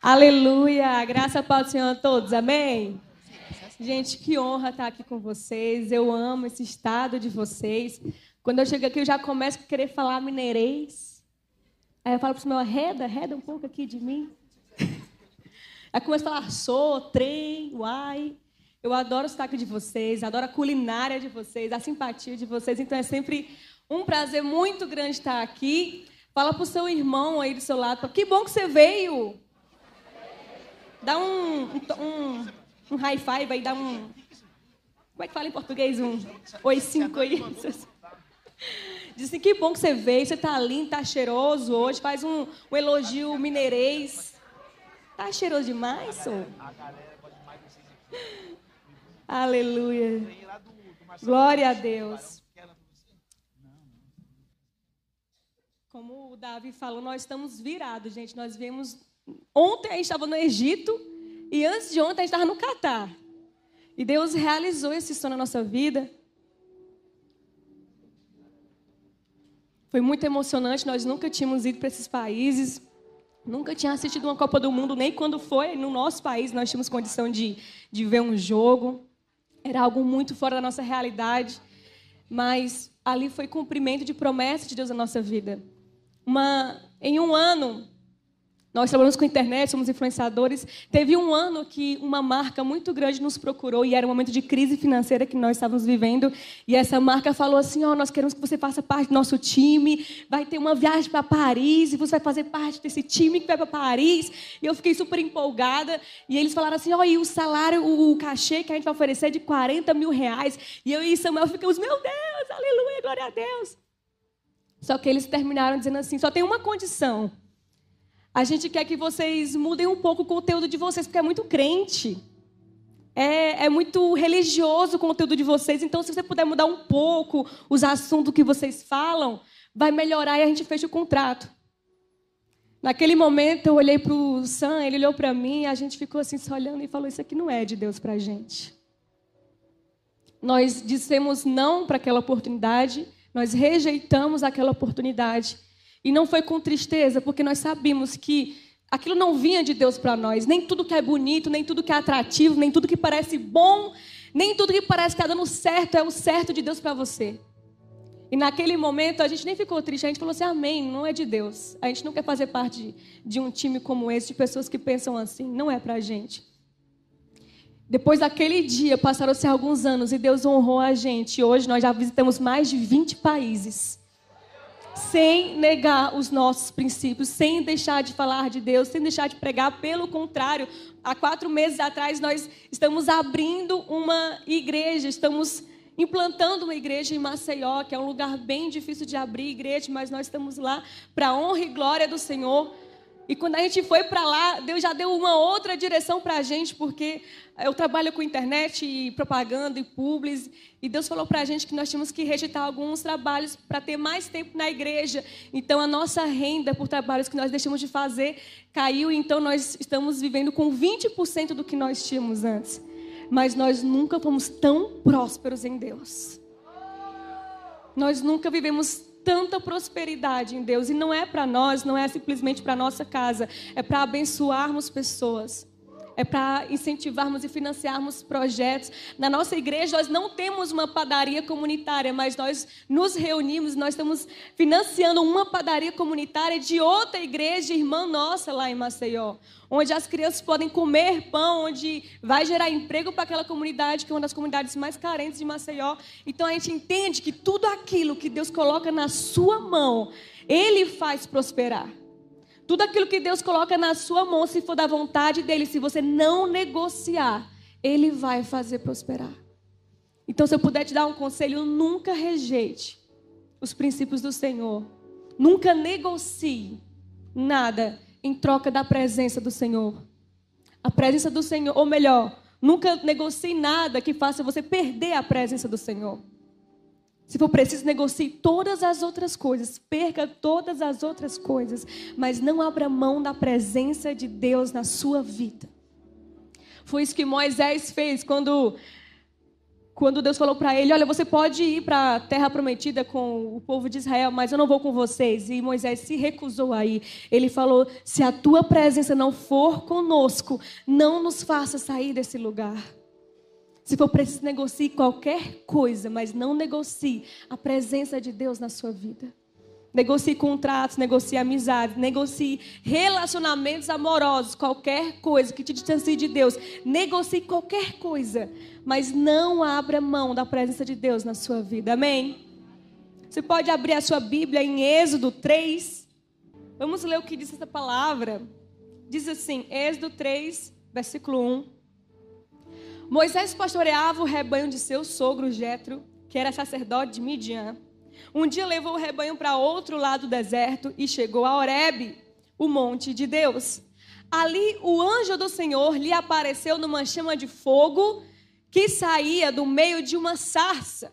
Aleluia! Graça para o Senhor a todos, amém? Gente, que honra estar aqui com vocês. Eu amo esse estado de vocês. Quando eu chego aqui, eu já começo a querer falar mineirês. Aí eu falo para o meu arreda, arreda um pouco aqui de mim. Aí começo a falar sou, trem, uai. Eu adoro o sotaque de vocês, adoro a culinária de vocês, a simpatia de vocês. Então é sempre um prazer muito grande estar aqui. Fala para o seu irmão aí do seu lado. Que bom que você veio. Dá um, um, um high five aí, dá um. Como é que fala em português? Um oi cinco aí. Diz assim, que bom que você veio, você está lindo, está cheiroso hoje. Faz um, um elogio mineirês. Tá cheiroso demais, senhor? Aleluia. Glória a Deus. Como o Davi falou, nós estamos virados, gente. Nós viemos. Ontem a gente estava no Egito e antes de ontem a gente estava no Catar. E Deus realizou esse sonho na nossa vida. Foi muito emocionante. Nós nunca tínhamos ido para esses países. Nunca tinha assistido uma Copa do Mundo, nem quando foi no nosso país nós tínhamos condição de, de ver um jogo. Era algo muito fora da nossa realidade. Mas ali foi cumprimento de promessa de Deus na nossa vida. Uma, em um ano, nós trabalhamos com internet, somos influenciadores. Teve um ano que uma marca muito grande nos procurou e era um momento de crise financeira que nós estávamos vivendo. E essa marca falou assim: Ó, oh, nós queremos que você faça parte do nosso time. Vai ter uma viagem para Paris e você vai fazer parte desse time que vai para Paris. E eu fiquei super empolgada. E eles falaram assim: Ó, oh, e o salário, o cachê que a gente vai oferecer é de 40 mil reais. E eu e Samuel ficamos: Meu Deus, aleluia, glória a Deus. Só que eles terminaram dizendo assim: só tem uma condição. A gente quer que vocês mudem um pouco o conteúdo de vocês, porque é muito crente. É, é, muito religioso o conteúdo de vocês. Então, se você puder mudar um pouco os assuntos que vocês falam, vai melhorar e a gente fecha o contrato. Naquele momento, eu olhei para o Sam, ele olhou para mim, a gente ficou assim, se olhando e falou: Isso aqui não é de Deus para a gente. Nós dissemos não para aquela oportunidade, nós rejeitamos aquela oportunidade. E não foi com tristeza, porque nós sabíamos que aquilo não vinha de Deus para nós. Nem tudo que é bonito, nem tudo que é atrativo, nem tudo que parece bom, nem tudo que parece que está dando certo é o certo de Deus para você. E naquele momento a gente nem ficou triste, a gente falou assim: Amém, não é de Deus. A gente não quer fazer parte de, um time como esse, de pessoas que pensam assim. Não é para a gente. Depois daquele dia, passaram-se alguns anos e Deus honrou a gente. Hoje nós já visitamos mais de 20 países. Sem negar os nossos princípios, sem deixar de falar de Deus, sem deixar de pregar. Pelo contrário, há quatro meses atrás nós estamos abrindo uma igreja, estamos implantando uma igreja em Maceió, que é um lugar bem difícil de abrir igreja, mas nós estamos lá para a honra e glória do Senhor. E quando a gente foi para lá, Deus já deu uma outra direção para a gente, porque eu trabalho com internet e propaganda e publis, e Deus falou para a gente que nós tínhamos que rejeitar alguns trabalhos para ter mais tempo na igreja. Então a nossa renda por trabalhos que nós deixamos de fazer caiu, então nós estamos vivendo com 20% do que nós tínhamos antes. Mas nós nunca fomos tão prósperos em Deus. Nós nunca vivemos tanta prosperidade em Deus. E não é para nós, não é simplesmente para nossa casa, é para abençoarmos pessoas. É para incentivarmos e financiarmos projetos. Na nossa igreja, nós não temos uma padaria comunitária, mas nós nos reunimos, nós estamos financiando uma padaria comunitária de outra igreja, irmã nossa, lá em Maceió onde as crianças podem comer pão, onde vai gerar emprego para aquela comunidade, que é uma das comunidades mais carentes de Maceió. Então a gente entende que tudo aquilo que Deus coloca na sua mão, Ele faz prosperar. Tudo aquilo que Deus coloca na sua mão, se for da vontade dEle, se você não negociar, Ele vai fazer prosperar. Então, se eu puder te dar um conselho, nunca rejeite os princípios do Senhor. Nunca negocie nada em troca da presença do Senhor. A presença do Senhor, ou melhor, nunca negocie nada que faça você perder a presença do Senhor. Se for preciso, negocie todas as outras coisas, perca todas as outras coisas, mas não abra mão da presença de Deus na sua vida. Foi isso que Moisés fez quando quando Deus falou para ele: Olha, você pode ir para a terra prometida com o povo de Israel, mas eu não vou com vocês. E Moisés se recusou a ir. Ele falou: Se a tua presença não for conosco, não nos faça sair desse lugar. Se for preciso, negocie qualquer coisa, mas não negocie a presença de Deus na sua vida. Negocie contratos, negocie amizades, negocie relacionamentos amorosos, qualquer coisa que te distancie de Deus. Negocie qualquer coisa, mas não abra mão da presença de Deus na sua vida. Amém? Você pode abrir a sua Bíblia em Êxodo 3. Vamos ler o que diz essa palavra. Diz assim, Êxodo 3, versículo 1. Moisés pastoreava o rebanho de seu sogro Jetro, que era sacerdote de Midian. Um dia levou o rebanho para outro lado do deserto e chegou a Horebe, o monte de Deus. Ali o anjo do Senhor lhe apareceu numa chama de fogo que saía do meio de uma sarça.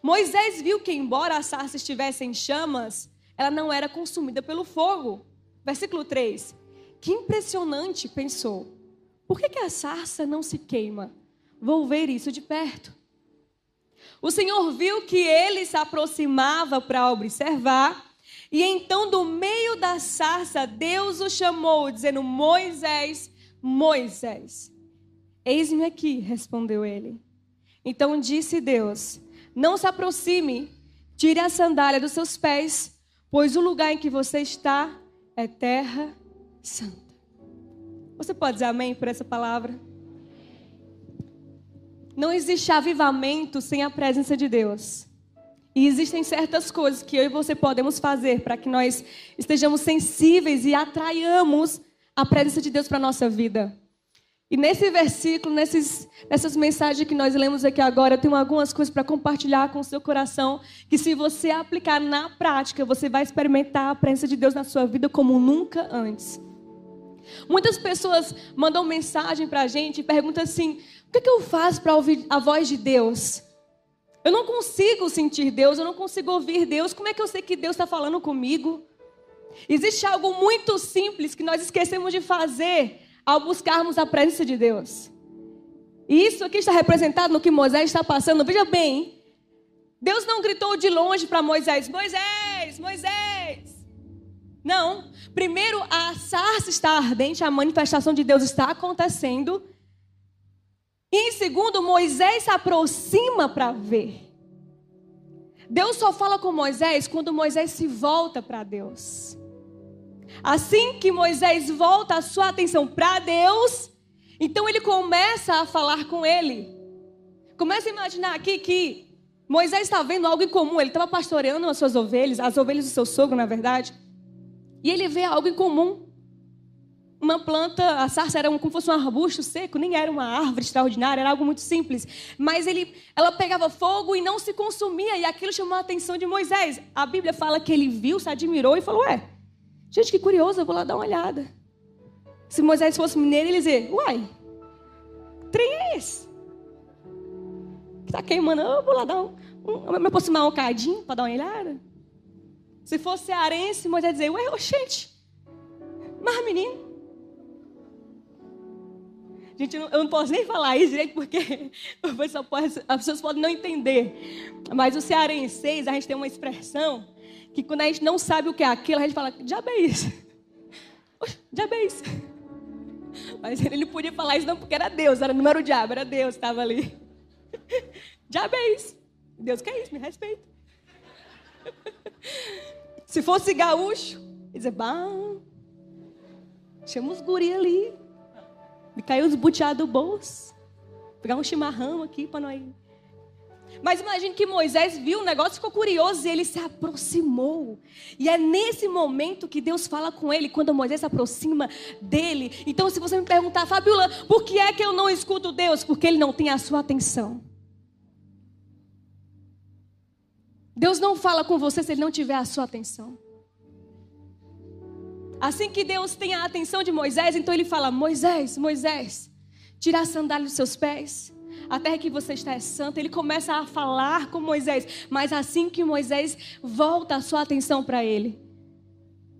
Moisés viu que, embora a sarça estivesse em chamas, ela não era consumida pelo fogo. Versículo 3. Que impressionante, pensou. Por que, que a sarça não se queima? Vou ver isso de perto. O Senhor viu que ele se aproximava para observar, e então, do meio da sarça, Deus o chamou, dizendo: Moisés, Moisés. Eis-me aqui, respondeu ele. Então disse Deus: Não se aproxime, tire a sandália dos seus pés, pois o lugar em que você está é terra santa. Você pode dizer amém por essa palavra? Não existe avivamento sem a presença de Deus. E existem certas coisas que eu e você podemos fazer para que nós estejamos sensíveis e atraiamos a presença de Deus para a nossa vida. E nesse versículo, nesses, nessas mensagens que nós lemos aqui agora, eu tenho algumas coisas para compartilhar com o seu coração, que se você aplicar na prática, você vai experimentar a presença de Deus na sua vida como nunca antes. Muitas pessoas mandam mensagem para a gente e perguntam assim: que, que eu faço para ouvir a voz de Deus? Eu não consigo sentir Deus, eu não consigo ouvir Deus. Como é que eu sei que Deus está falando comigo? Existe algo muito simples que nós esquecemos de fazer ao buscarmos a presença de Deus. E isso aqui está representado no que Moisés está passando. Veja bem, Deus não gritou de longe para Moisés: Moisés, Moisés. Não. Primeiro, a sarça está ardente, a manifestação de Deus está acontecendo. E em segundo, Moisés se aproxima para ver. Deus só fala com Moisés quando Moisés se volta para Deus. Assim que Moisés volta a sua atenção para Deus, então ele começa a falar com ele. Começa a imaginar aqui que Moisés está vendo algo em comum. Ele estava pastoreando as suas ovelhas, as ovelhas do seu sogro, na verdade. E ele vê algo em comum uma planta, a sarça era como se fosse um arbusto seco, nem era uma árvore extraordinária, era algo muito simples. Mas ele, ela pegava fogo e não se consumia, e aquilo chamou a atenção de Moisés. A Bíblia fala que ele viu, se admirou e falou: Ué, gente, que curioso, eu vou lá dar uma olhada. Se Moisés fosse mineiro, ele ia dizer: Uai, trem é esse? Que está queimando, eu vou lá dar um, um, me aproximar um cadinho para dar uma olhada. Se fosse cearense, Moisés ia dizer: Ué, gente, mas menino, Gente, eu não posso nem falar isso direito porque as pessoas podem não entender. Mas o cearense, a gente tem uma expressão que quando a gente não sabe o que é aquilo, a gente fala, diabo é isso. Diabo é isso. Mas ele não podia falar isso não porque era Deus, era, não era o diabo, era Deus que estava ali. Diabo é isso. Deus quer isso, me respeita. Se fosse gaúcho, ele dizer, bom, chama os guri ali. Me caiu os buteados do bolso. Pegar um chimarrão aqui para nós. Mas imagine que Moisés viu o negócio, ficou curioso e ele se aproximou. E é nesse momento que Deus fala com ele, quando Moisés se aproxima dele. Então, se você me perguntar, Fabiola, por que é que eu não escuto Deus? Porque ele não tem a sua atenção. Deus não fala com você se ele não tiver a sua atenção. Assim que Deus tem a atenção de Moisés, então ele fala: Moisés, Moisés, tira a sandália dos seus pés. A terra que você está é santa. Ele começa a falar com Moisés, mas assim que Moisés volta a sua atenção para ele.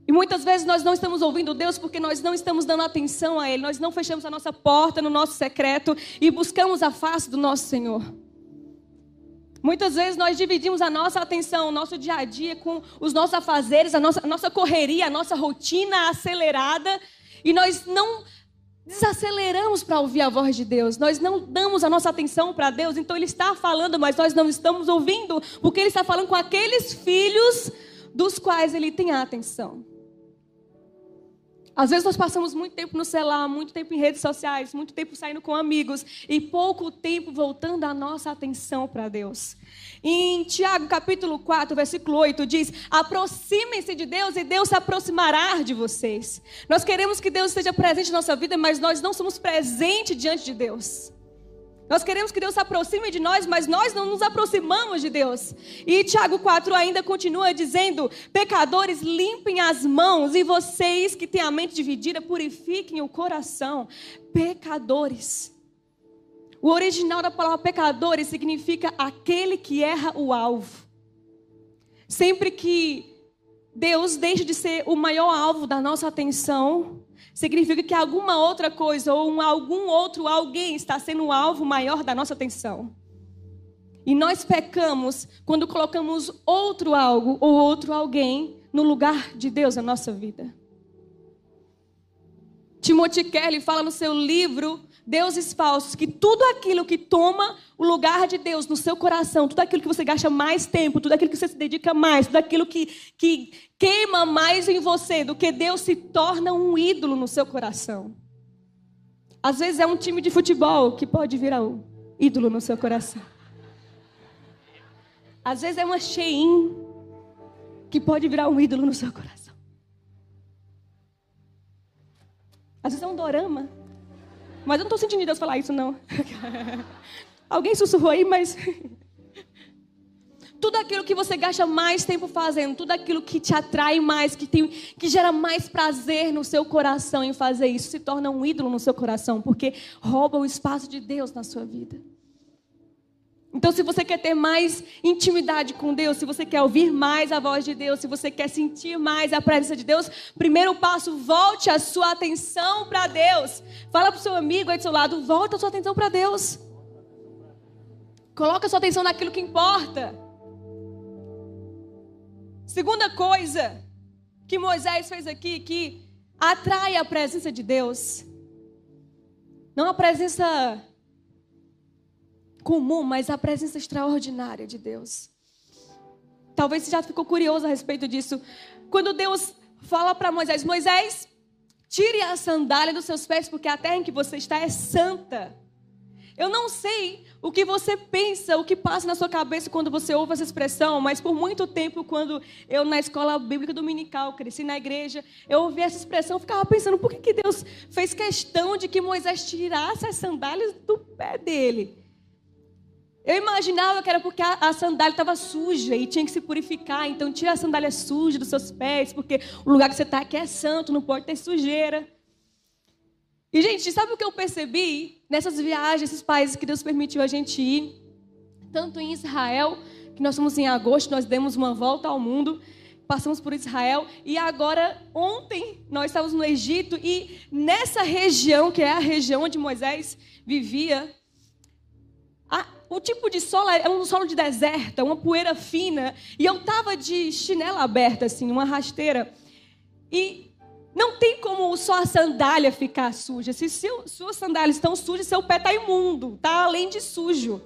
E muitas vezes nós não estamos ouvindo Deus porque nós não estamos dando atenção a Ele. Nós não fechamos a nossa porta no nosso secreto e buscamos a face do nosso Senhor. Muitas vezes nós dividimos a nossa atenção, o nosso dia a dia com os nossos afazeres, a nossa, a nossa correria, a nossa rotina acelerada, e nós não desaceleramos para ouvir a voz de Deus. Nós não damos a nossa atenção para Deus. Então Ele está falando, mas nós não estamos ouvindo, porque Ele está falando com aqueles filhos dos quais Ele tem a atenção. Às vezes nós passamos muito tempo no celular, muito tempo em redes sociais, muito tempo saindo com amigos e pouco tempo voltando a nossa atenção para Deus. Em Tiago capítulo 4, versículo 8 diz: "Aproximem-se de Deus e Deus se aproximará de vocês". Nós queremos que Deus esteja presente na nossa vida, mas nós não somos presentes diante de Deus. Nós queremos que Deus se aproxime de nós, mas nós não nos aproximamos de Deus. E Tiago 4 ainda continua dizendo: Pecadores, limpem as mãos, e vocês que têm a mente dividida, purifiquem o coração. Pecadores. O original da palavra pecadores significa aquele que erra o alvo. Sempre que Deus deixa de ser o maior alvo da nossa atenção, significa que alguma outra coisa ou um, algum outro alguém está sendo o alvo maior da nossa atenção. E nós pecamos quando colocamos outro algo ou outro alguém no lugar de Deus na nossa vida. Timothy Kelly fala no seu livro Deuses Falsos que tudo aquilo que toma o lugar de Deus no seu coração, tudo aquilo que você gasta mais tempo, tudo aquilo que você se dedica mais, tudo aquilo que, que queima mais em você do que Deus se torna um ídolo no seu coração. Às vezes é um time de futebol que pode virar um ídolo no seu coração. Às vezes é uma Shein que pode virar um ídolo no seu coração. Às vezes é um dorama. Mas eu não estou sentindo Deus falar isso, não. Alguém sussurrou aí, mas. tudo aquilo que você gasta mais tempo fazendo, tudo aquilo que te atrai mais, que, tem, que gera mais prazer no seu coração em fazer isso, se torna um ídolo no seu coração, porque rouba o espaço de Deus na sua vida. Então, se você quer ter mais intimidade com Deus, se você quer ouvir mais a voz de Deus, se você quer sentir mais a presença de Deus, primeiro passo, volte a sua atenção para Deus. Fala para o seu amigo aí do seu lado, volta a sua atenção para Deus. Coloca a sua atenção naquilo que importa. Segunda coisa que Moisés fez aqui, que atrai a presença de Deus. Não a presença comum, mas a presença extraordinária de Deus. Talvez você já ficou curioso a respeito disso. Quando Deus fala para Moisés: Moisés, tire a sandália dos seus pés, porque a terra em que você está é santa. Eu não sei o que você pensa, o que passa na sua cabeça quando você ouve essa expressão, mas por muito tempo, quando eu na escola bíblica dominical, cresci na igreja, eu ouvi essa expressão, ficava pensando, por que, que Deus fez questão de que Moisés tirasse as sandálias do pé dele? Eu imaginava que era porque a, sandália estava suja e tinha que se purificar, então tira a sandália suja dos seus pés, porque o lugar que você está aqui é santo, não pode ter sujeira. E, gente, sabe o que eu percebi nessas viagens, esses países que Deus permitiu a gente ir? Tanto em Israel, que nós fomos em agosto, nós demos uma volta ao mundo, passamos por Israel, e agora, ontem, nós estávamos no Egito, e nessa região, que é a região onde Moisés vivia, o tipo de solo é um solo de deserto, uma poeira fina, e eu estava de chinela aberta, assim, uma rasteira, e não tem como só a sandália ficar suja. Se seu, suas sandálias estão sujas, seu pé está imundo, está além de sujo.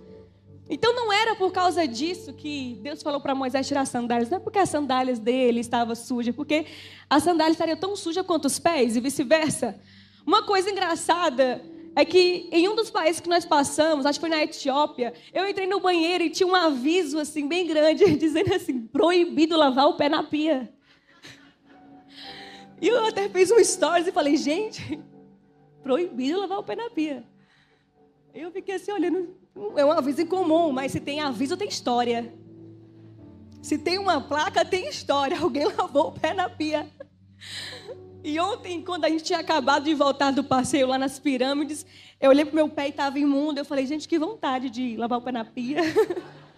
Então não era por causa disso que Deus falou para Moisés tirar as sandálias. Não é porque as sandálias dele estavam sujas, porque as sandálias estariam tão sujas quanto os pés e vice-versa. Uma coisa engraçada é que em um dos países que nós passamos, acho que foi na Etiópia, eu entrei no banheiro e tinha um aviso assim bem grande dizendo assim: proibido lavar o pé na pia. E eu até fiz um stories e falei, gente, proibido lavar o pé na pia. Eu fiquei assim olhando, é um aviso incomum, mas se tem aviso, tem história. Se tem uma placa, tem história. Alguém lavou o pé na pia. E ontem, quando a gente tinha acabado de voltar do passeio lá nas pirâmides, eu olhei pro meu pé e estava imundo. Eu falei, gente, que vontade de lavar o pé na pia.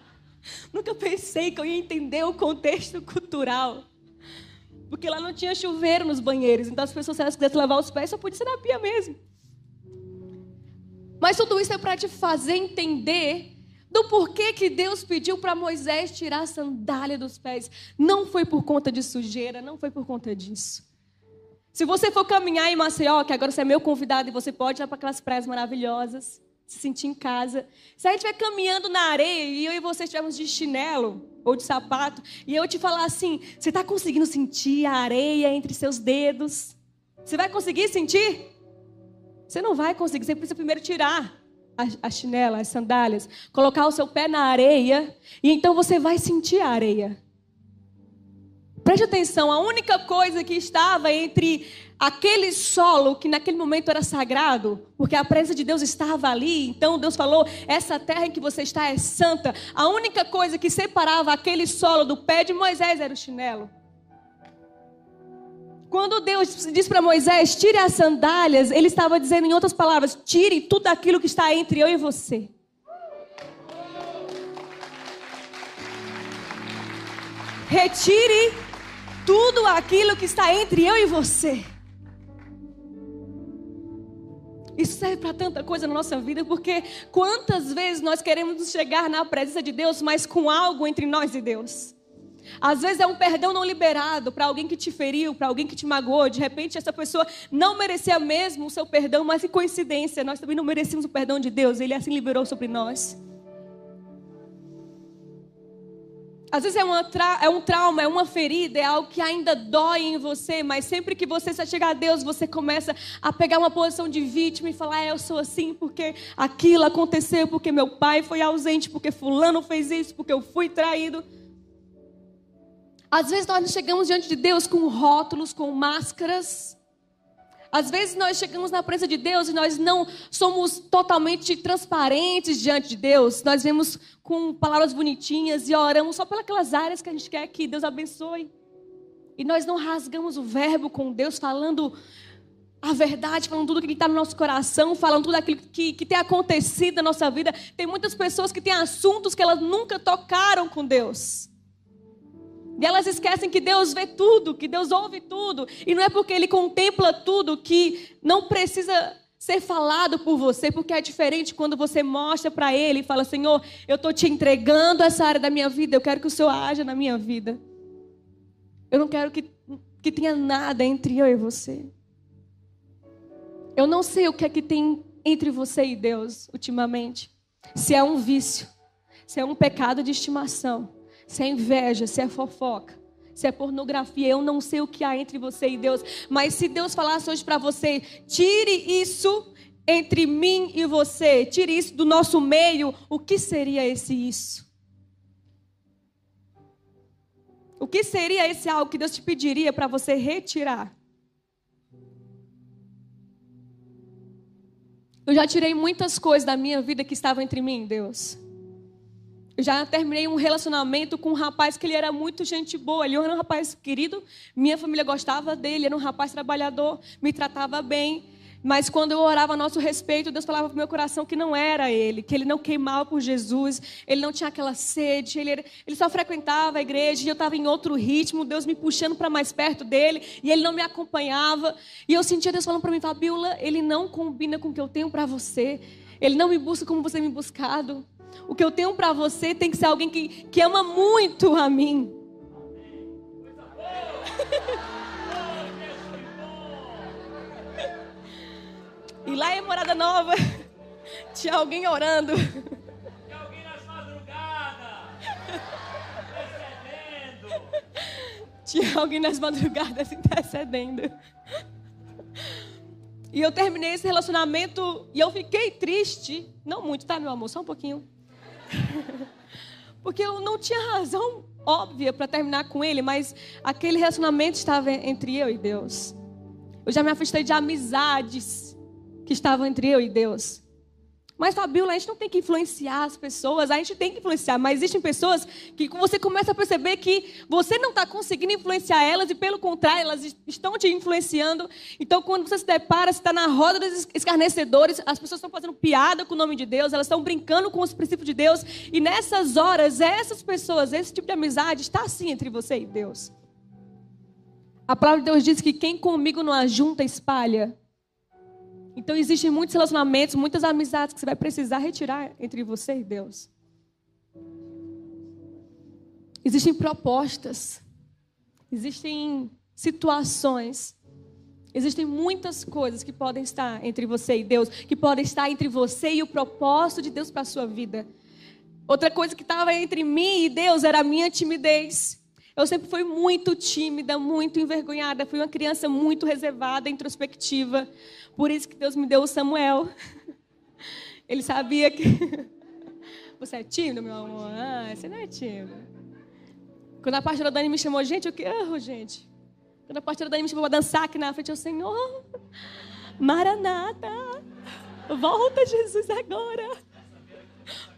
Nunca pensei que eu ia entender o contexto cultural. Porque lá não tinha chuveiro nos banheiros. Então as pessoas, se elas quisessem lavar os pés, só podia ser na pia mesmo. Mas tudo isso é para te fazer entender do porquê que Deus pediu para Moisés tirar a sandália dos pés. Não foi por conta de sujeira, não foi por conta disso. Se você for caminhar em Maceió, que agora você é meu convidado e você pode ir para aquelas praias maravilhosas, se sentir em casa. Se a gente estiver caminhando na areia e eu e você estivermos de chinelo ou de sapato, e eu te falar assim: você está conseguindo sentir a areia entre seus dedos? Você vai conseguir sentir? Você não vai conseguir, você precisa primeiro tirar a, chinela, as sandálias, colocar o seu pé na areia, e então você vai sentir a areia. Preste atenção, a única coisa que estava entre aquele solo que naquele momento era sagrado, porque a presença de Deus estava ali, então Deus falou: essa terra em que você está é santa. A única coisa que separava aquele solo do pé de Moisés era o chinelo. Quando Deus disse para Moisés: tire as sandálias, ele estava dizendo, em outras palavras, tire tudo aquilo que está entre eu e você. Retire tudo aquilo que está entre eu e você. Isso serve para tanta coisa na nossa vida, porque quantas vezes nós queremos chegar na presença de Deus, mas com algo entre nós e Deus. Às vezes é um perdão não liberado para alguém que te feriu, para alguém que te magoou. De repente, essa pessoa não merecia mesmo o seu perdão, mas que coincidência, nós também não merecemos o perdão de Deus. Ele assim liberou sobre nós. Às vezes é, uma é, um trauma, é uma ferida, é algo que ainda dói em você, mas sempre que você se chegar a Deus, você começa a pegar uma posição de vítima e falar: ah, eu sou assim porque aquilo aconteceu, porque meu pai foi ausente, porque Fulano fez isso, porque eu fui traído. Às vezes nós chegamos diante de Deus com rótulos, com máscaras. Às vezes nós chegamos na presença de Deus e nós não somos totalmente transparentes diante de Deus. Nós vemos com palavras bonitinhas e oramos só pelas áreas que a gente quer que Deus abençoe. E nós não rasgamos o verbo com Deus, falando a verdade, falando tudo que está no nosso coração, falando tudo aquilo que, que tem acontecido na nossa vida. Tem muitas pessoas que têm assuntos que elas nunca tocaram com Deus. E elas esquecem que Deus vê tudo, que Deus ouve tudo. E não é porque Ele contempla tudo que não precisa ser falado por você, porque é diferente quando você mostra para Ele e fala: Senhor, eu estou te entregando essa área da minha vida, eu quero que o Senhor haja na minha vida. Eu não quero que, que tenha nada entre eu e você. Eu não sei o que é que tem entre você e Deus ultimamente. Se é um vício, se é um pecado de estimação se é inveja, se é fofoca, se é pornografia, eu não sei o que há entre você e Deus, mas se Deus falasse hoje para você, tire isso entre mim e você, tire isso do nosso meio, o que seria esse isso? O que seria esse algo que Deus te pediria para você retirar? Eu já tirei muitas coisas da minha vida que estavam entre mim, Deus. Já terminei um relacionamento com um rapaz que ele era muito gente boa. Ele era um rapaz querido, minha família gostava dele, era um rapaz trabalhador, me tratava bem. Mas quando eu orava a nosso respeito, Deus falava para o meu coração que não era ele, que ele não queimava por Jesus, ele não tinha aquela sede, ele, era, ele só frequentava a igreja e eu estava em outro ritmo, Deus me puxando para mais perto dele e ele não me acompanhava. E eu sentia Deus falando para mim, Fabiola, ele não combina com o que eu tenho para você, ele não me busca como você me buscado. O que eu tenho para você tem que ser alguém que, que ama muito a mim. E lá em Morada Nova, tinha alguém orando. Tinha alguém nas madrugadas. Intercedendo. Tinha alguém nas madrugadas intercedendo. E eu terminei esse relacionamento e eu fiquei triste. Não muito, tá, meu amor? Só um pouquinho. Porque eu não tinha razão óbvia para terminar com ele, mas aquele relacionamento estava entre eu e Deus. Eu já me afastei de amizades que estavam entre eu e Deus. Mas, Fabiola, a gente não tem que influenciar as pessoas, a gente tem que influenciar, mas existem pessoas que você começa a perceber que você não está conseguindo influenciar elas e, pelo contrário, elas estão te influenciando. Então, quando você se depara, você está na roda dos escarnecedores, as pessoas estão fazendo piada com o nome de Deus, elas estão brincando com os princípios de Deus, e nessas horas, essas pessoas, esse tipo de amizade está assim entre você e Deus. A palavra de Deus diz que quem comigo não ajunta, espalha. Então existem muitos relacionamentos, muitas amizades que você vai precisar retirar entre você e Deus. Existem propostas, existem situações, existem muitas coisas que podem estar entre você e Deus, que podem estar entre você e o propósito de Deus para a sua vida. Outra coisa que estava entre mim e Deus era a minha timidez. Eu sempre fui muito tímida, muito envergonhada, fui uma criança muito reservada, introspectiva. Por isso que Deus me deu o Samuel. Ele sabia que você é tímido, meu amor. Ah, você não é tímido. Quando a pastora Dani me chamou, gente, eu que erro, gente. Quando a pastora Dani me chamou para dançar aqui na frente, eu, Senhor, Maranata, volta Jesus agora.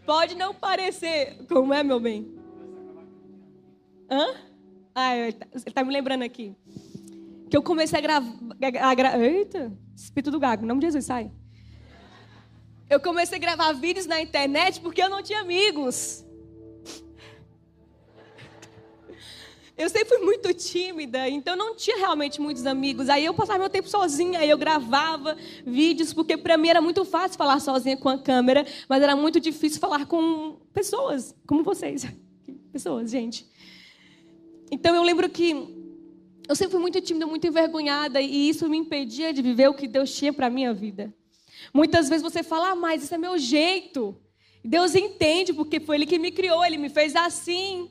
Pode não parecer, como é, meu bem? Hã? Ah, ele está tá me lembrando aqui. Que eu comecei a gravar. Gra... Eita, espírito do gago, em nome de Jesus, sai. Eu comecei a gravar vídeos na internet porque eu não tinha amigos. Eu sempre fui muito tímida, então não tinha realmente muitos amigos. Aí eu passava meu tempo sozinha, aí eu gravava vídeos, porque para mim era muito fácil falar sozinha com a câmera, mas era muito difícil falar com pessoas, como vocês. Pessoas, gente. Então eu lembro que eu sempre fui muito tímida, muito envergonhada, e isso me impedia de viver o que Deus tinha para minha vida. Muitas vezes você fala, ah, mas esse é meu jeito. Deus entende, porque foi Ele que me criou, Ele me fez assim.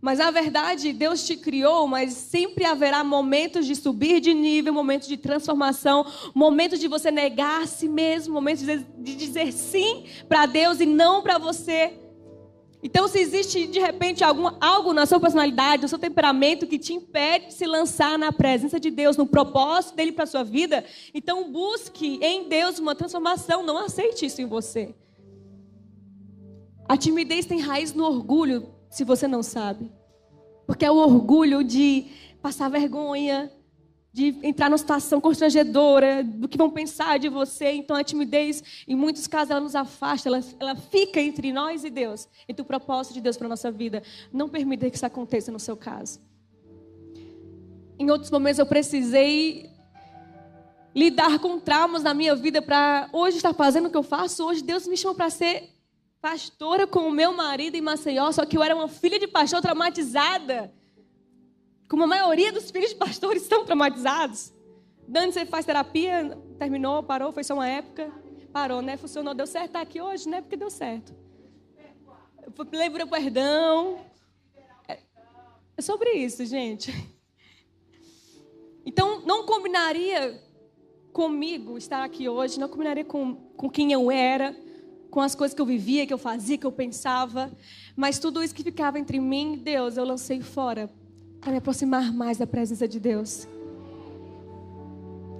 Mas a verdade, Deus te criou, mas sempre haverá momentos de subir de nível, momentos de transformação, momentos de você negar a si mesmo, momentos de dizer sim para Deus e não para você. Então, se existe de repente algum, algo na sua personalidade, no seu temperamento que te impede de se lançar na presença de Deus, no propósito dele para a sua vida, então busque em Deus uma transformação. Não aceite isso em você. A timidez tem raiz no orgulho, se você não sabe. Porque é o orgulho de passar vergonha, de entrar numa situação constrangedora, do que vão pensar de você. Então a timidez, em muitos casos, ela nos afasta, ela, ela fica entre nós e Deus, entre o propósito de Deus para a nossa vida. Não permita que isso aconteça no seu caso. Em outros momentos eu precisei lidar com traumas na minha vida para hoje estar fazendo o que eu faço. Hoje Deus me chamou para ser pastora com o meu marido em Maceió, só que eu era uma filha de pastor traumatizada como a maioria dos filhos de pastores estão traumatizados. Dani, você faz terapia, terminou, parou, foi só uma época. Parou, né? Funcionou, deu certo. Tá aqui hoje, né? Porque deu certo. Lembra perdão. É, é sobre isso, gente. Então, não combinaria comigo estar aqui hoje, não combinaria com, com quem eu era, com as coisas que eu vivia, que eu fazia, que eu pensava. Mas tudo isso que ficava entre mim e Deus, eu lancei fora para me aproximar mais da presença de Deus.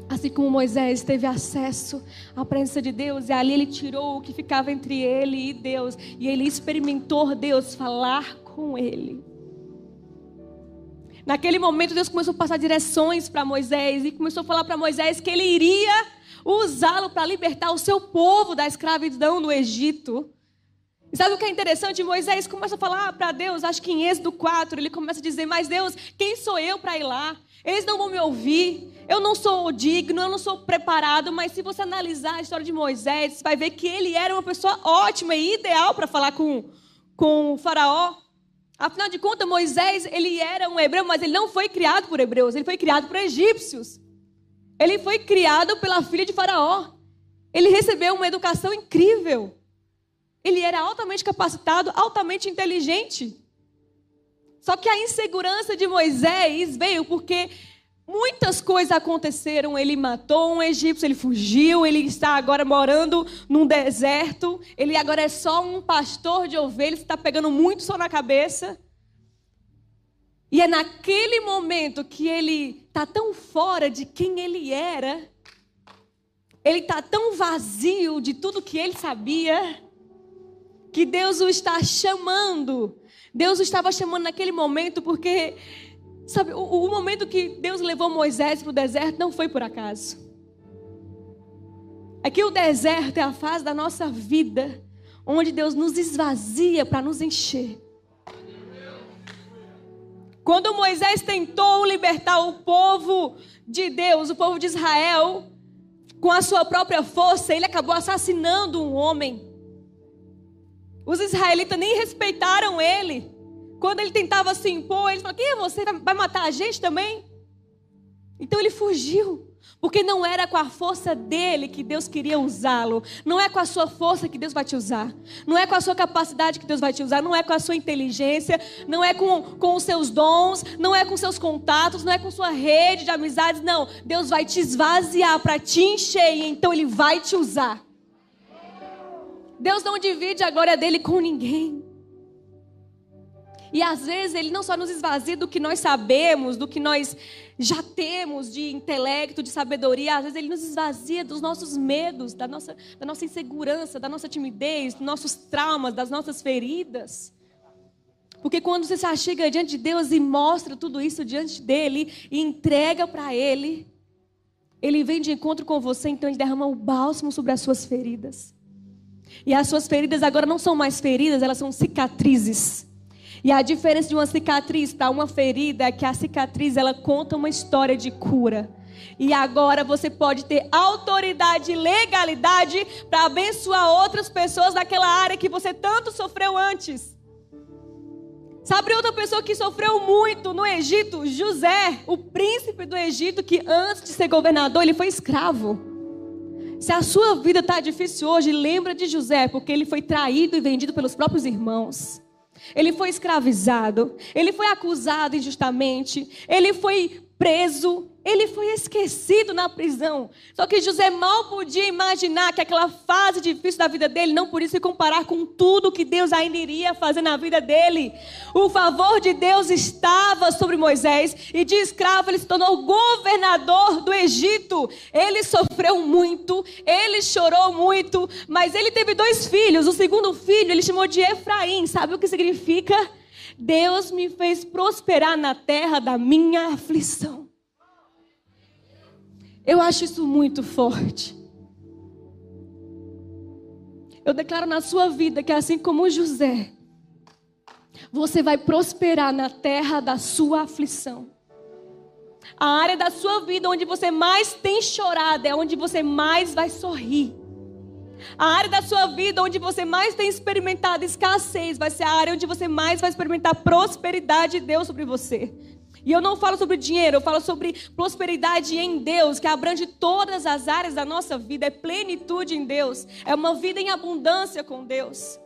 Assim como Moisés teve acesso à presença de Deus, e ali ele tirou o que ficava entre ele e Deus, e ele experimentou Deus falar com ele. Naquele momento, Deus começou a passar direções para Moisés e começou a falar para Moisés que ele iria usá-lo para libertar o seu povo da escravidão no Egito. E sabe o que é interessante? Moisés começa a falar para Deus, acho que em Êxodo 4, ele começa a dizer: Mas Deus, quem sou eu para ir lá? Eles não vão me ouvir, eu não sou digno, eu não sou preparado. Mas se você analisar a história de Moisés, você vai ver que ele era uma pessoa ótima e ideal para falar com, com o Faraó. Afinal de contas, Moisés, ele era um hebreu, mas ele não foi criado por hebreus, ele foi criado por egípcios. Ele foi criado pela filha de Faraó. Ele recebeu uma educação incrível. Ele era altamente capacitado, altamente inteligente. Só que a insegurança de Moisés veio porque muitas coisas aconteceram. Ele matou um egípcio, ele fugiu, ele está agora morando num deserto. Ele agora é só um pastor de ovelhas, está pegando muito sol na cabeça. E é naquele momento que ele está tão fora de quem ele era, ele está tão vazio de tudo que ele sabia, que Deus o está chamando. Deus o estava chamando naquele momento porque, sabe, o, o momento que Deus levou Moisés para o deserto não foi por acaso. Aqui o deserto é a fase da nossa vida onde Deus nos esvazia para nos encher. Quando Moisés tentou libertar o povo de Deus, o povo de Israel, com a sua própria força, ele acabou assassinando um homem. Os israelitas nem respeitaram ele. Quando ele tentava se impor, ele falou: Quem é você? Vai matar a gente também? Então ele fugiu. Porque não era com a força dele que Deus queria usá-lo. Não é com a sua força que Deus vai te usar. Não é com a sua capacidade que Deus vai te usar. Não é com a sua inteligência. Não é com, com os seus dons. Não é com seus contatos. Não é com sua rede de amizades. Não. Deus vai te esvaziar para te encher. Então Ele vai te usar. Deus não divide a glória dele com ninguém. E às vezes ele não só nos esvazia do que nós sabemos, do que nós já temos de intelecto, de sabedoria, às vezes ele nos esvazia dos nossos medos, da nossa, da nossa insegurança, da nossa timidez, dos nossos traumas, das nossas feridas. Porque quando você se achega diante de Deus e mostra tudo isso diante dele e entrega para ele, ele vem de encontro com você, então ele derrama o bálsamo sobre as suas feridas. E as suas feridas agora não são mais feridas, elas são cicatrizes. E a diferença de uma cicatriz para uma ferida é que a cicatriz ela conta uma história de cura. E agora você pode ter autoridade e legalidade para abençoar outras pessoas naquela área que você tanto sofreu antes. Sabe outra pessoa que sofreu muito no Egito? José, o príncipe do Egito, que antes de ser governador, ele foi escravo. Se a sua vida está difícil hoje, lembra de José, porque ele foi traído e vendido pelos próprios irmãos. Ele foi escravizado, ele foi acusado injustamente, ele foi preso, ele foi esquecido na prisão. Só que José mal podia imaginar que aquela fase difícil da vida dele não podia se comparar com tudo que Deus ainda iria fazer na vida dele. O favor de Deus estava sobre Moisés e de escravo ele se tornou governador do Egito. Ele sofreu muito, ele chorou muito, mas ele teve dois filhos. O segundo filho ele chamou de Efraim. Sabe o que significa? Deus me fez prosperar na terra da minha aflição. Eu acho isso muito forte. Eu declaro na sua vida que assim como José, você vai prosperar na terra da sua aflição. A área da sua vida onde você mais tem chorado é onde você mais vai sorrir. A área da sua vida onde você mais tem experimentado escassez vai ser a área onde você mais vai experimentar prosperidade de Deus sobre você. E eu não falo sobre dinheiro, eu falo sobre prosperidade em Deus, que abrange todas as áreas da nossa vida, é plenitude em Deus, é uma vida em abundância com Deus.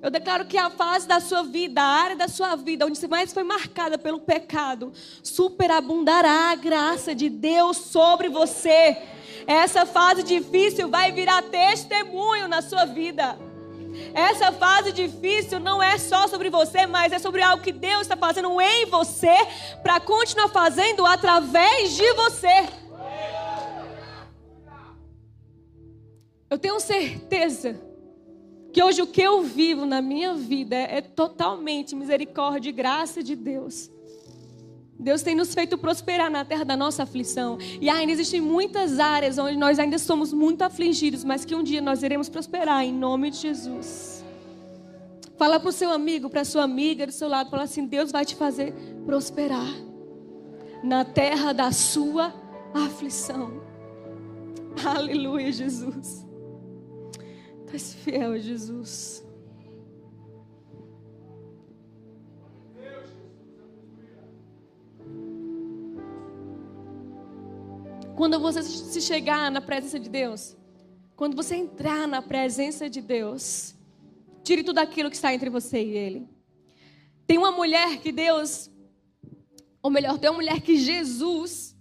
Eu declaro que a fase da sua vida, a área da sua vida, onde você mais foi marcada pelo pecado, superabundará a graça de Deus sobre você. Essa fase difícil vai virar testemunho na sua vida. Essa fase difícil não é só sobre você, mas é sobre algo que Deus está fazendo em você para continuar fazendo através de você. Eu tenho certeza que hoje o que eu vivo na minha vida é, totalmente misericórdia e graça de Deus. Deus tem nos feito prosperar na terra da nossa aflição. E ainda existem muitas áreas onde nós ainda somos muito afligidos, mas que um dia nós iremos prosperar em nome de Jesus. Fala para o seu amigo, para a sua amiga do seu lado, fala assim: Deus vai te fazer prosperar na terra da sua aflição. Aleluia, Jesus. Tu és fiel, Jesus. Quando você se chegar na presença de Deus, quando você entrar na presença de Deus, tire tudo aquilo que está entre você e Ele. Tem uma mulher que Deus, ou melhor, tem uma mulher que Jesus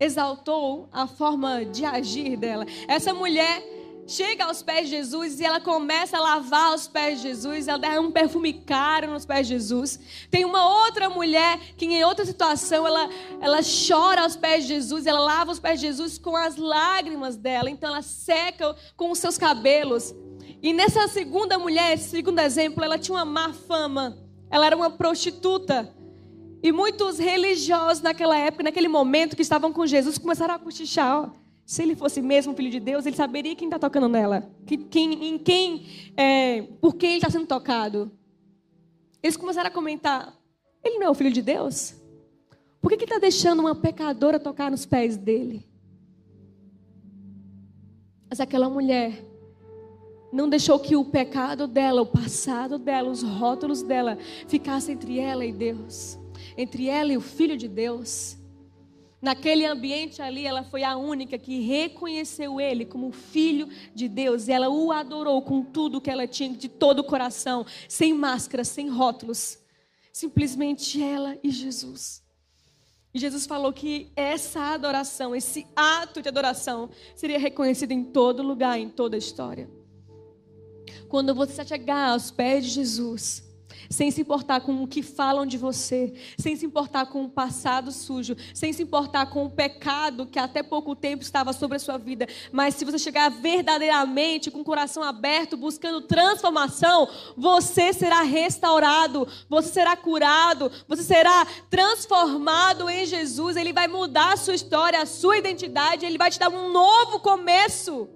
exaltou a forma de agir dela. Essa mulher chega aos pés de Jesus e ela começa a lavar os pés de Jesus, ela derrama um perfume caro nos pés de Jesus. Tem uma outra mulher que em outra situação ela, ela chora aos pés de Jesus, ela lava os pés de Jesus com as lágrimas dela, então ela seca com os seus cabelos. E nessa segunda mulher, esse segundo exemplo, ela tinha uma má fama. Ela era uma prostituta. E muitos religiosos naquela época, naquele momento que estavam com Jesus, começaram a cochichar. Ó, se ele fosse mesmo filho de Deus, ele saberia quem está tocando nela. Quem, em quem, é, por quem ele está sendo tocado. Eles começaram a comentar: ele não é o filho de Deus? Por que, está deixando uma pecadora tocar nos pés dele? Mas aquela mulher não deixou que o pecado dela, o passado dela, os rótulos dela ficassem entre ela e Deus, entre ela e o Filho de Deus. Naquele ambiente ali, ela foi a única que reconheceu ele como filho de Deus. E ela o adorou com tudo que ela tinha, de todo o coração, sem máscara, sem rótulos. Simplesmente ela e Jesus. E Jesus falou que essa adoração, esse ato de adoração, seria reconhecido em todo lugar, em toda a história. Quando você chegar aos pés de Jesus, sem se importar com o que falam de você, sem se importar com o passado sujo, sem se importar com o pecado que até pouco tempo estava sobre a sua vida, mas se você chegar verdadeiramente com o coração aberto, buscando transformação, você será restaurado, você será curado, você será transformado em Jesus, ele vai mudar a sua história, a sua identidade, ele vai te dar um novo começo.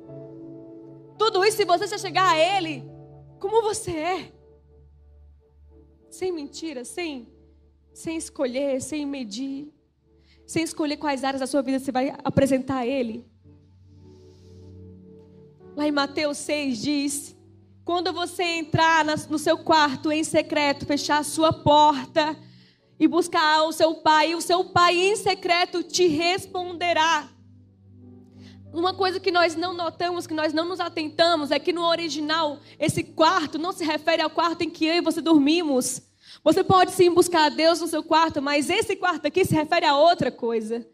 Tudo isso se você chegar a ele como você é sem mentira, sem, sem escolher, sem medir, sem escolher quais áreas da sua vida você vai apresentar a Ele. Lá em Mateus 6 diz: quando você entrar no seu quarto em secreto, fechar a sua porta e buscar o seu pai, o seu pai em secreto te responderá. Uma coisa que nós não notamos, que nós não nos atentamos, é que no original, esse quarto não se refere ao quarto em que eu e você dormimos. Você pode sim buscar a Deus no seu quarto, mas esse quarto aqui se refere a outra coisa.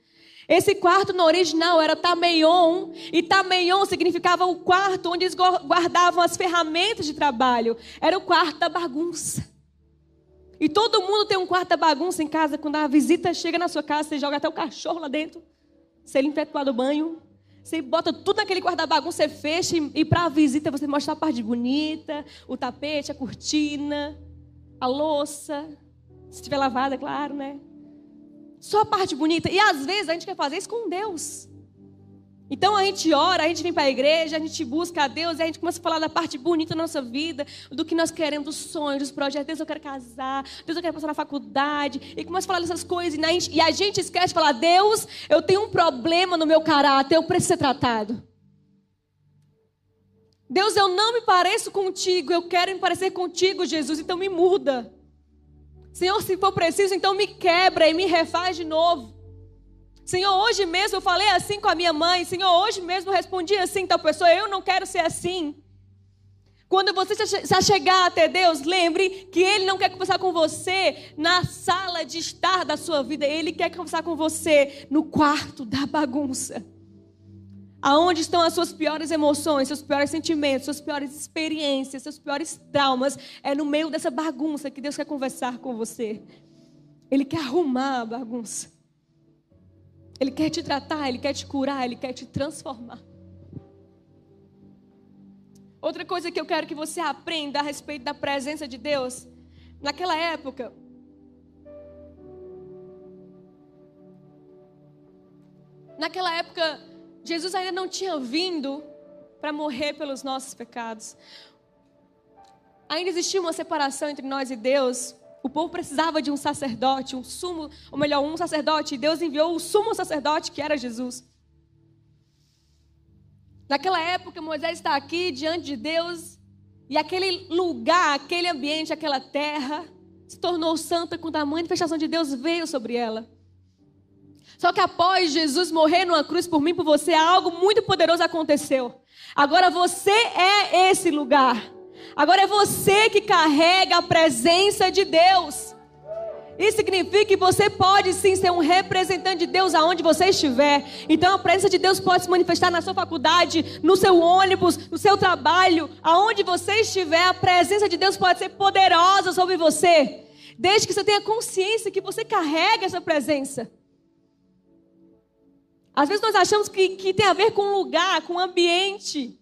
Esse quarto no original era Tameion, e Tameion significava o quarto onde eles guardavam as ferramentas de trabalho. Era o quarto da bagunça. E todo mundo tem um quarto da bagunça em casa. Quando a visita chega na sua casa, você joga até o cachorro lá dentro. Você limpa o banho. Você bota tudo naquele quarto da bagunça, você fecha e, e para a visita você mostra a parte bonita, o tapete, a cortina, a louça, se estiver lavada, é claro, né? Só a parte bonita. E às vezes a gente quer fazer isso com Deus. Então a gente ora, a gente vem para a igreja, a gente busca a Deus, a gente começa a falar da parte bonita da nossa vida, do que nós queremos, dos sonhos, dos projetos. Deus, eu quero casar, Deus, eu quero passar na faculdade. E começa a falar dessas coisas, e a gente, e a gente esquece de falar: Deus, eu tenho um problema no meu caráter, eu preciso ser tratado. Deus, eu não me pareço contigo, eu quero me parecer contigo, Jesus, então me muda. Senhor, se for preciso, então me quebra e me refaz de novo. Senhor, hoje mesmo eu falei assim com a minha mãe. Senhor, hoje mesmo eu respondi assim, tal pessoa, eu não quero ser assim. Quando você já chegar até Deus, lembre que Ele não quer conversar com você na sala de estar da sua vida. Ele quer conversar com você no quarto da bagunça. Aonde estão as suas piores emoções, seus piores sentimentos, suas piores experiências, seus piores traumas? É no meio dessa bagunça que Deus quer conversar com você. Ele quer arrumar a bagunça. Ele quer te tratar, ele quer te curar, ele quer te transformar. Outra coisa que eu quero que você aprenda a respeito da presença de Deus, naquela época, naquela época Jesus ainda não tinha vindo para morrer pelos nossos pecados. Ainda existia uma separação entre nós e Deus. O povo precisava de um sacerdote, um sumo, ou melhor, um sacerdote, e Deus enviou o sumo sacerdote, que era Jesus. Naquela época, Moisés está aqui diante de Deus, e aquele lugar, aquele ambiente, aquela terra, se tornou santa quando a manifestação de Deus veio sobre ela. Só que após Jesus morrer numa cruz por mim, por você, algo muito poderoso aconteceu. Agora você é esse lugar. Agora é você que carrega a presença de Deus. Isso significa que você pode sim ser um representante de Deus aonde você estiver. Então a presença de Deus pode se manifestar na sua faculdade, no seu ônibus, no seu trabalho, aonde você estiver, a presença de Deus pode ser poderosa sobre você. Desde que você tenha consciência que você carrega essa presença. Às vezes nós achamos que, que tem a ver com lugar, com ambiente.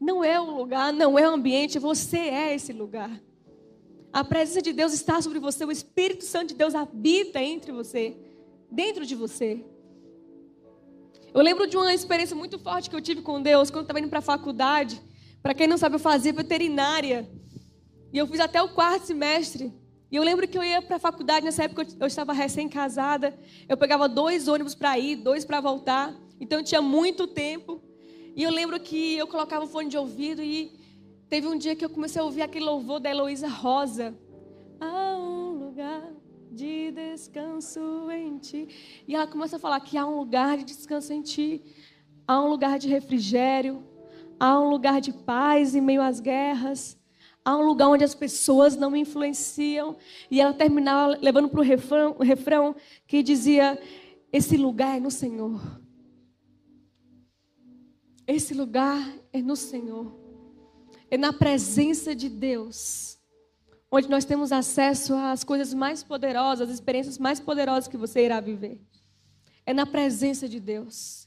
Não é o lugar, não é o ambiente, você é esse lugar. A presença de Deus está sobre você, o Espírito Santo de Deus habita entre você, dentro de você. Eu lembro de uma experiência muito forte que eu tive com Deus quando estava indo para a faculdade. Para quem não sabe, eu fazia veterinária. E eu fiz até o quarto semestre. E eu lembro que eu ia para a faculdade, nessa época eu estava recém-casada. Eu pegava dois ônibus para ir, dois para voltar. Então eu tinha muito tempo. E eu lembro que eu colocava o fone de ouvido e teve um dia que eu comecei a ouvir aquele louvor da Heloísa Rosa. Há um lugar de descanso em ti. E ela começa a falar que há um lugar de descanso em ti. Há um lugar de refrigério. Há um lugar de paz em meio às guerras. Há um lugar onde as pessoas não me influenciam. E ela terminava levando para o refrão, refrão que dizia: Esse lugar é no Senhor. Esse lugar é no Senhor. É na presença de Deus. Onde nós temos acesso às coisas mais poderosas, às experiências mais poderosas que você irá viver. É na presença de Deus.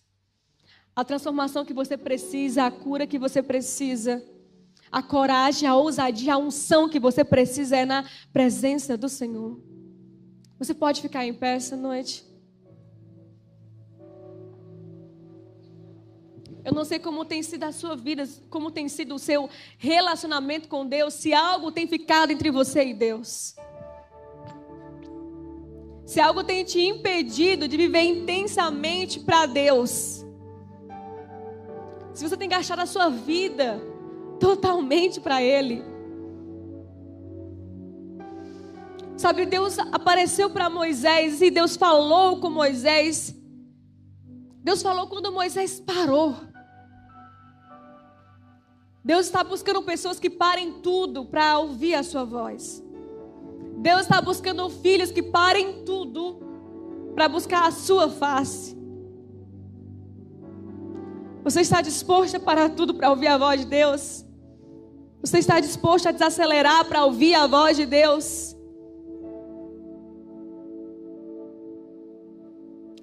A transformação que você precisa, a cura que você precisa, a coragem, a ousadia, a unção que você precisa é na presença do Senhor. Você pode ficar em pé essa noite? Eu não sei como tem sido a sua vida, como tem sido o seu relacionamento com Deus, se algo tem ficado entre você e Deus. Se algo tem te impedido de viver intensamente para Deus. Se você tem gastado a sua vida totalmente para Ele. Sabe, Deus apareceu para Moisés e Deus falou com Moisés. Deus falou quando Moisés parou. Deus está buscando pessoas que parem tudo para ouvir a sua voz. Deus está buscando filhos que parem tudo para buscar a sua face. Você está disposto a parar tudo para ouvir a voz de Deus? Você está disposto a desacelerar para ouvir a voz de Deus?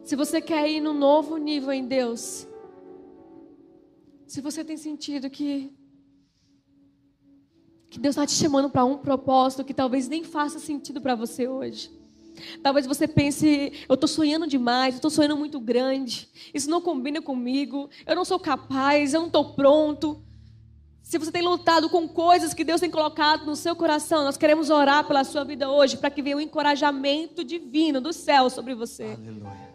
Se você quer ir no novo nível em Deus, se você tem sentido que que Deus está te chamando para um propósito que talvez nem faça sentido para você hoje. Talvez você pense, eu estou sonhando demais, eu estou sonhando muito grande, isso não combina comigo, eu não sou capaz, eu não estou pronto. Se você tem lutado com coisas que Deus tem colocado no seu coração, nós queremos orar pela sua vida hoje, para que venha um encorajamento divino do céu sobre você. Aleluia.